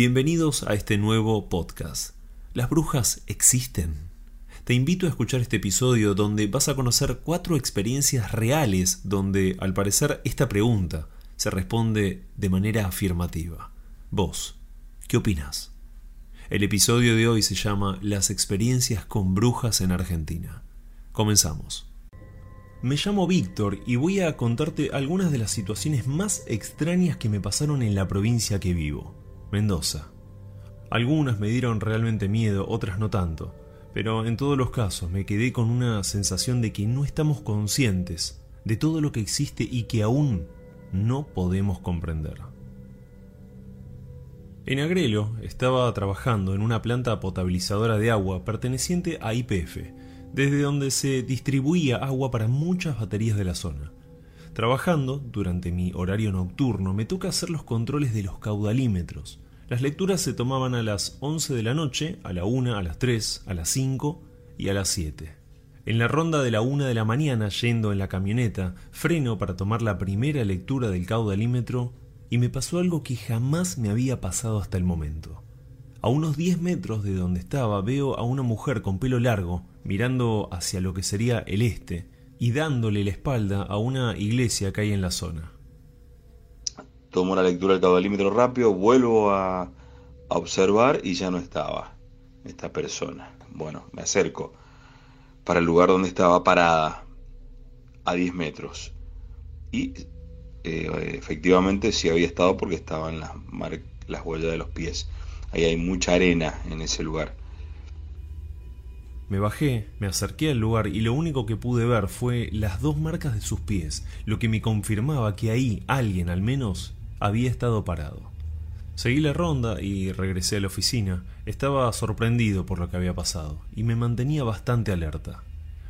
Bienvenidos a este nuevo podcast. ¿Las brujas existen? Te invito a escuchar este episodio donde vas a conocer cuatro experiencias reales donde, al parecer, esta pregunta se responde de manera afirmativa. Vos, ¿qué opinas? El episodio de hoy se llama Las experiencias con brujas en Argentina. Comenzamos. Me llamo Víctor y voy a contarte algunas de las situaciones más extrañas que me pasaron en la provincia que vivo, Mendoza. Algunas me dieron realmente miedo, otras no tanto, pero en todos los casos me quedé con una sensación de que no estamos conscientes de todo lo que existe y que aún no podemos comprender. En Agrelo estaba trabajando en una planta potabilizadora de agua perteneciente a IPF, desde donde se distribuía agua para muchas baterías de la zona. Trabajando, durante mi horario nocturno, me toca hacer los controles de los caudalímetros. Las lecturas se tomaban a las 11 de la noche, a la 1, a las 3, a las 5 y a las 7. En la ronda de la 1 de la mañana, yendo en la camioneta, freno para tomar la primera lectura del caudalímetro y me pasó algo que jamás me había pasado hasta el momento. A unos 10 metros de donde estaba veo a una mujer con pelo largo mirando hacia lo que sería el este y dándole la espalda a una iglesia que hay en la zona. Tomo la lectura del caudalímetro rápido, vuelvo a, a observar y ya no estaba esta persona. Bueno, me acerco para el lugar donde estaba parada, a 10 metros. Y eh, efectivamente sí había estado porque estaban las, las huellas de los pies. Ahí hay mucha arena en ese lugar. Me bajé, me acerqué al lugar y lo único que pude ver fue las dos marcas de sus pies, lo que me confirmaba que ahí alguien al menos había estado parado. Seguí la ronda y regresé a la oficina. Estaba sorprendido por lo que había pasado y me mantenía bastante alerta.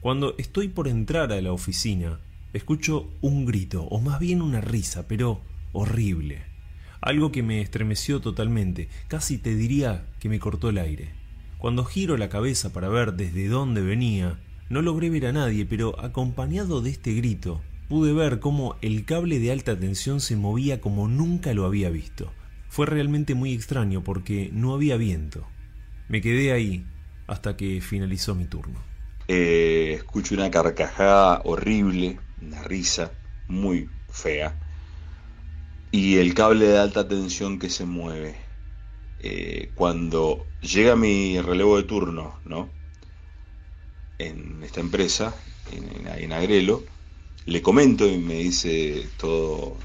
Cuando estoy por entrar a la oficina, escucho un grito, o más bien una risa, pero horrible. Algo que me estremeció totalmente, casi te diría que me cortó el aire. Cuando giro la cabeza para ver desde dónde venía, no logré ver a nadie, pero acompañado de este grito, pude ver cómo el cable de alta tensión se movía como nunca lo había visto. Fue realmente muy extraño porque no había viento. Me quedé ahí hasta que finalizó mi turno. Eh, escucho una carcajada horrible, una risa muy fea, y el cable de alta tensión que se mueve. Eh, cuando llega mi relevo de turno, ¿no? En esta empresa, en, en Agrelo, le comento y me dice todo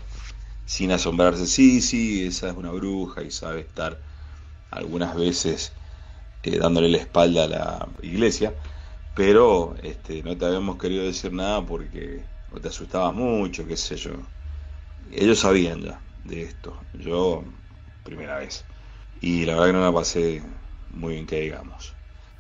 sin asombrarse, sí, sí, esa es una bruja y sabe estar algunas veces eh, dándole la espalda a la iglesia, pero este, no te habíamos querido decir nada porque te asustabas mucho, qué sé yo. Ellos sabían ya de esto, yo primera vez. Y la verdad que no la pasé muy bien que digamos.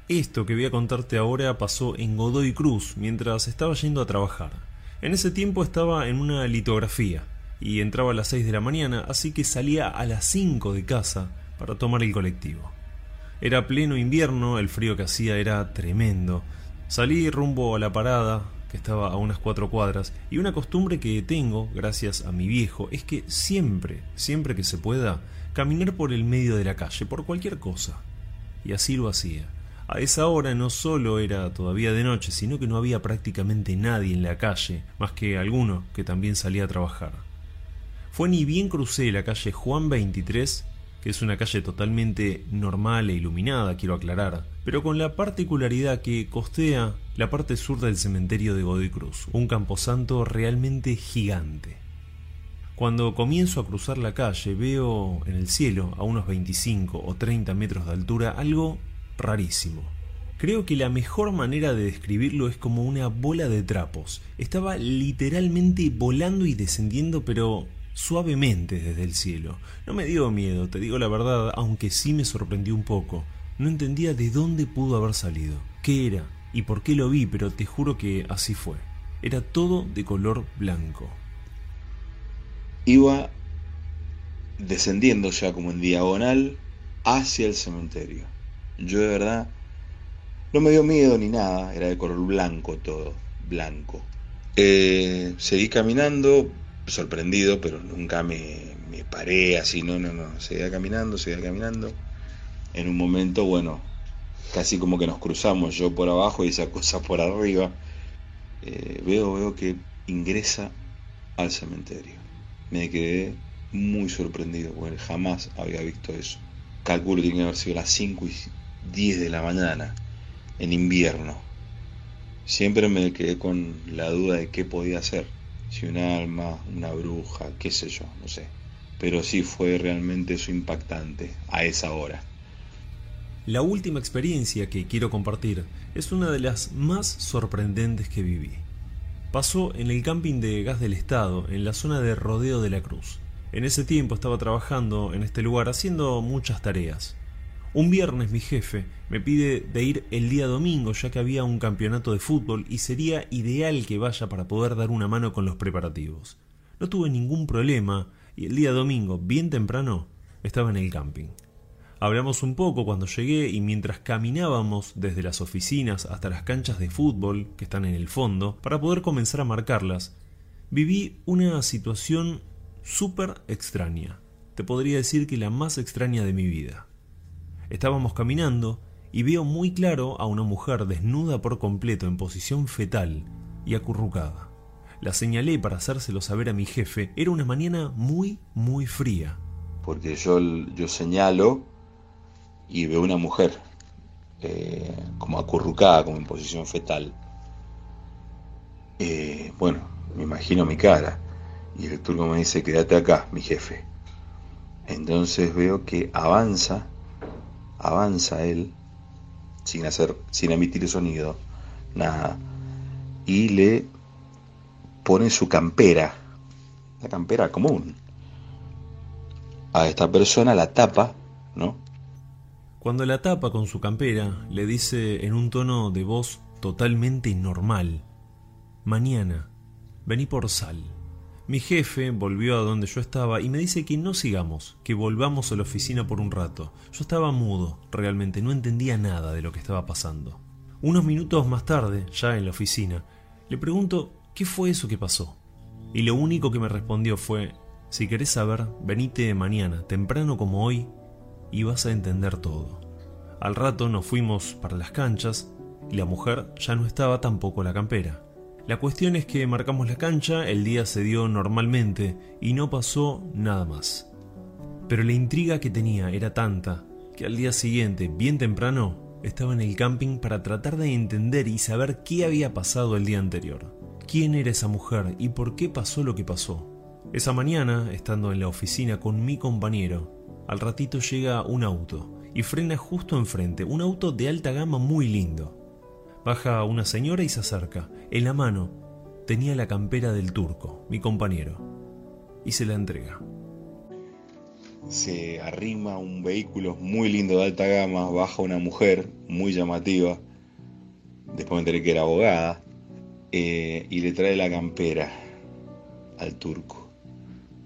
Esto que voy a contarte ahora pasó en Godoy Cruz mientras estaba yendo a trabajar. En ese tiempo estaba en una litografía y entraba a las 6 de la mañana, así que salía a las 5 de casa para tomar el colectivo. Era pleno invierno, el frío que hacía era tremendo. Salí rumbo a la parada, que estaba a unas cuatro cuadras, y una costumbre que tengo, gracias a mi viejo, es que siempre, siempre que se pueda, caminar por el medio de la calle, por cualquier cosa. Y así lo hacía. A esa hora no solo era todavía de noche, sino que no había prácticamente nadie en la calle, más que alguno que también salía a trabajar. Fue ni bien crucé la calle Juan 23 que es una calle totalmente normal e iluminada, quiero aclarar, pero con la particularidad que costea la parte sur del cementerio de Godoy Cruz, un camposanto realmente gigante. Cuando comienzo a cruzar la calle veo en el cielo, a unos 25 o 30 metros de altura, algo rarísimo. Creo que la mejor manera de describirlo es como una bola de trapos. Estaba literalmente volando y descendiendo, pero suavemente desde el cielo. No me dio miedo, te digo la verdad, aunque sí me sorprendió un poco. No entendía de dónde pudo haber salido, qué era y por qué lo vi, pero te juro que así fue. Era todo de color blanco. Iba descendiendo ya como en diagonal hacia el cementerio. Yo de verdad no me dio miedo ni nada, era de color blanco todo, blanco. Eh, seguí caminando, sorprendido, pero nunca me, me paré así, no, no, no, seguía caminando, seguía caminando. En un momento, bueno, casi como que nos cruzamos, yo por abajo y esa cosa por arriba. Eh, veo, veo que ingresa al cementerio. Me quedé muy sorprendido, porque jamás había visto eso. Calculo tiene que haber sido las 5 y 10 de la mañana, en invierno. Siempre me quedé con la duda de qué podía ser. Si un alma, una bruja, qué sé yo, no sé. Pero sí fue realmente eso impactante a esa hora. La última experiencia que quiero compartir es una de las más sorprendentes que viví. Pasó en el camping de gas del Estado, en la zona de Rodeo de la Cruz. En ese tiempo estaba trabajando en este lugar haciendo muchas tareas. Un viernes mi jefe me pide de ir el día domingo ya que había un campeonato de fútbol y sería ideal que vaya para poder dar una mano con los preparativos. No tuve ningún problema y el día domingo, bien temprano, estaba en el camping. Hablamos un poco cuando llegué y mientras caminábamos desde las oficinas hasta las canchas de fútbol que están en el fondo para poder comenzar a marcarlas, viví una situación súper extraña. Te podría decir que la más extraña de mi vida. Estábamos caminando y veo muy claro a una mujer desnuda por completo en posición fetal y acurrucada. La señalé para hacérselo saber a mi jefe. Era una mañana muy, muy fría. Porque yo, yo señalo y veo una mujer eh, como acurrucada, como en posición fetal. Eh, bueno, me imagino mi cara. Y el turco me dice, quédate acá, mi jefe. Entonces veo que avanza, avanza él, sin hacer, sin emitir sonido, nada. Y le pone su campera, la campera común. A esta persona la tapa, ¿no? Cuando la tapa con su campera, le dice en un tono de voz totalmente normal, Mañana, vení por sal. Mi jefe volvió a donde yo estaba y me dice que no sigamos, que volvamos a la oficina por un rato. Yo estaba mudo, realmente no entendía nada de lo que estaba pasando. Unos minutos más tarde, ya en la oficina, le pregunto qué fue eso que pasó. Y lo único que me respondió fue, si querés saber, venite mañana, temprano como hoy, y vas a entender todo. Al rato nos fuimos para las canchas y la mujer ya no estaba tampoco la campera. La cuestión es que marcamos la cancha, el día se dio normalmente y no pasó nada más. Pero la intriga que tenía era tanta que al día siguiente, bien temprano, estaba en el camping para tratar de entender y saber qué había pasado el día anterior. ¿Quién era esa mujer y por qué pasó lo que pasó? Esa mañana, estando en la oficina con mi compañero, al ratito llega un auto y frena justo enfrente, un auto de alta gama muy lindo. Baja una señora y se acerca. En la mano tenía la campera del turco, mi compañero, y se la entrega. Se arrima un vehículo muy lindo de alta gama, baja una mujer muy llamativa, después me enteré que era abogada, eh, y le trae la campera al turco.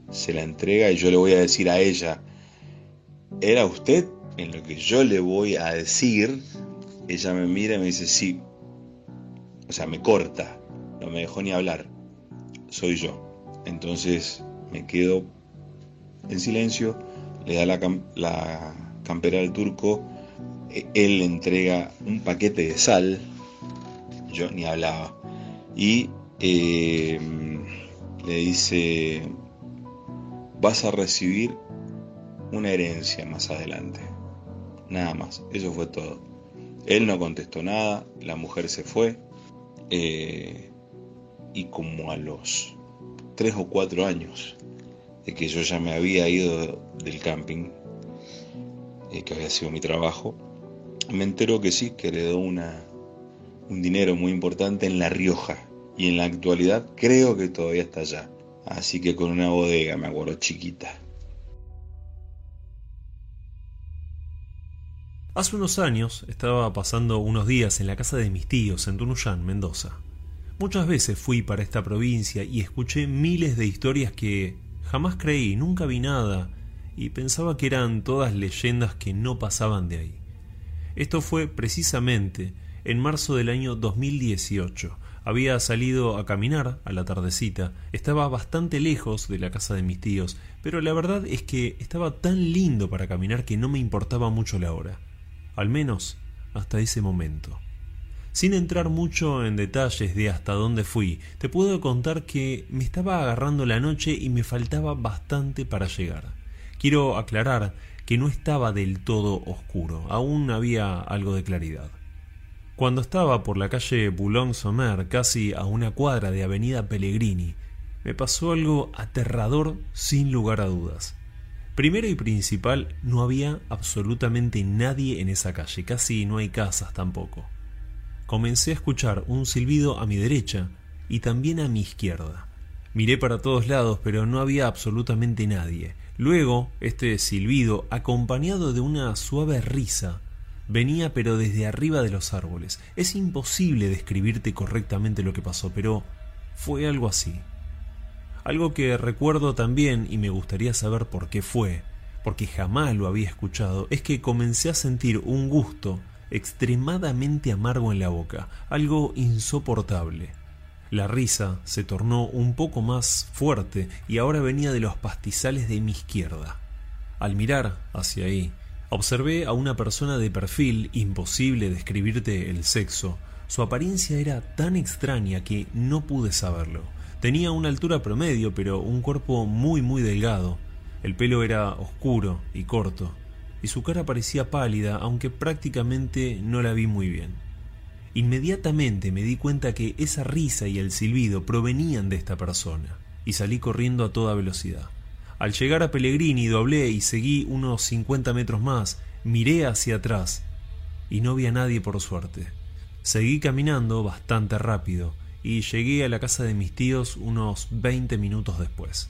Se la entrega y yo le voy a decir a ella, ¿era usted? En lo que yo le voy a decir, ella me mira y me dice, sí. O sea, me corta, no me dejó ni hablar. Soy yo. Entonces me quedo en silencio, le da la, campera al turco, e, él le entrega un paquete de sal, yo ni hablaba, y eh, le dice, vas a recibir una herencia más adelante. Nada más, eso fue todo. Él no contestó nada, la mujer se fue eh, y como a los tres o cuatro años de que yo ya me había ido del camping, eh, que había sido mi trabajo, me enteró que sí, que heredó una, un dinero muy importante en La Rioja y en la actualidad creo que todavía está allá. Así que con una bodega, me acuerdo, chiquita. Hace unos años estaba pasando unos días en la casa de mis tíos en Tunuyán, Mendoza. Muchas veces fui para esta provincia y escuché miles de historias que jamás creí, nunca vi nada y pensaba que eran todas leyendas que no pasaban de ahí. Esto fue precisamente en marzo del año 2018, Había salido a caminar a la tardecita, estaba bastante lejos de la casa de mis tíos, pero la verdad es que estaba tan lindo para caminar que no me importaba mucho la hora, al menos hasta ese momento. Sin entrar mucho en detalles de hasta dónde fui, te puedo contar que me estaba agarrando la noche y me faltaba bastante para llegar. Quiero aclarar que no estaba del todo oscuro, aún había algo de claridad. Cuando estaba por la calle Boulogne-Sommer, casi a una cuadra de Avenida Pellegrini, me pasó algo aterrador sin lugar a dudas. Primero y principal, no había absolutamente nadie en esa calle, casi no hay casas tampoco. Comencé a escuchar un silbido a mi derecha y también a mi izquierda. Miré para todos lados, pero no había absolutamente nadie. Luego, este silbido, acompañado de una suave risa, venía pero desde arriba de los árboles. Es imposible describirte correctamente lo que pasó, pero fue algo así. Algo que recuerdo también y me gustaría saber por qué fue, porque jamás lo había escuchado, es que comencé a sentir un gusto extremadamente amargo en la boca, algo insoportable. La risa se tornó un poco más fuerte y ahora venía de los pastizales de mi izquierda. Al mirar hacia ahí, Observé a una persona de perfil imposible describirte el sexo. Su apariencia era tan extraña que no pude saberlo. Tenía una altura promedio, pero un cuerpo muy muy delgado. El pelo era oscuro y corto, y su cara parecía pálida, aunque prácticamente no la vi muy bien. Inmediatamente me di cuenta que esa risa y el silbido provenían de esta persona, y salí corriendo a toda velocidad. Al llegar a Pellegrini doblé y seguí unos 50 metros más, miré hacia atrás y no vi a nadie por suerte. Seguí caminando bastante rápido y llegué a la casa de mis tíos unos 20 minutos después.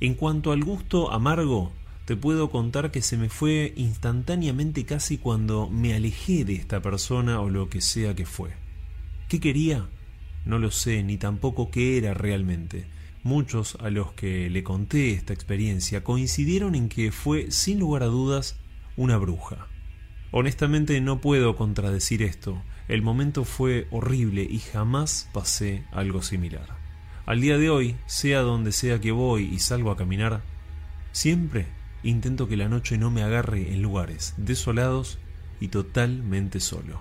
En cuanto al gusto amargo, te puedo contar que se me fue instantáneamente casi cuando me alejé de esta persona o lo que sea que fue. ¿Qué quería? No lo sé, ni tampoco qué era realmente Muchos a los que le conté esta experiencia coincidieron en que fue, sin lugar a dudas, una bruja. Honestamente no puedo contradecir esto. El momento fue horrible y jamás pasé algo similar. Al día de hoy, sea donde sea que voy y salgo a caminar, siempre intento que la noche no me agarre en lugares desolados y totalmente solo.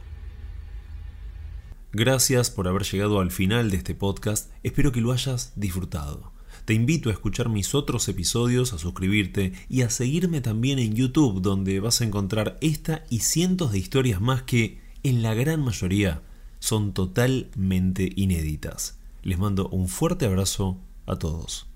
Gracias por haber llegado al final de este podcast, espero que lo hayas disfrutado. Te invito a escuchar mis otros episodios, a suscribirte y a seguirme también en YouTube donde vas a encontrar esta y cientos de historias más que, en la gran mayoría, son totalmente inéditas. Les mando un fuerte abrazo a todos.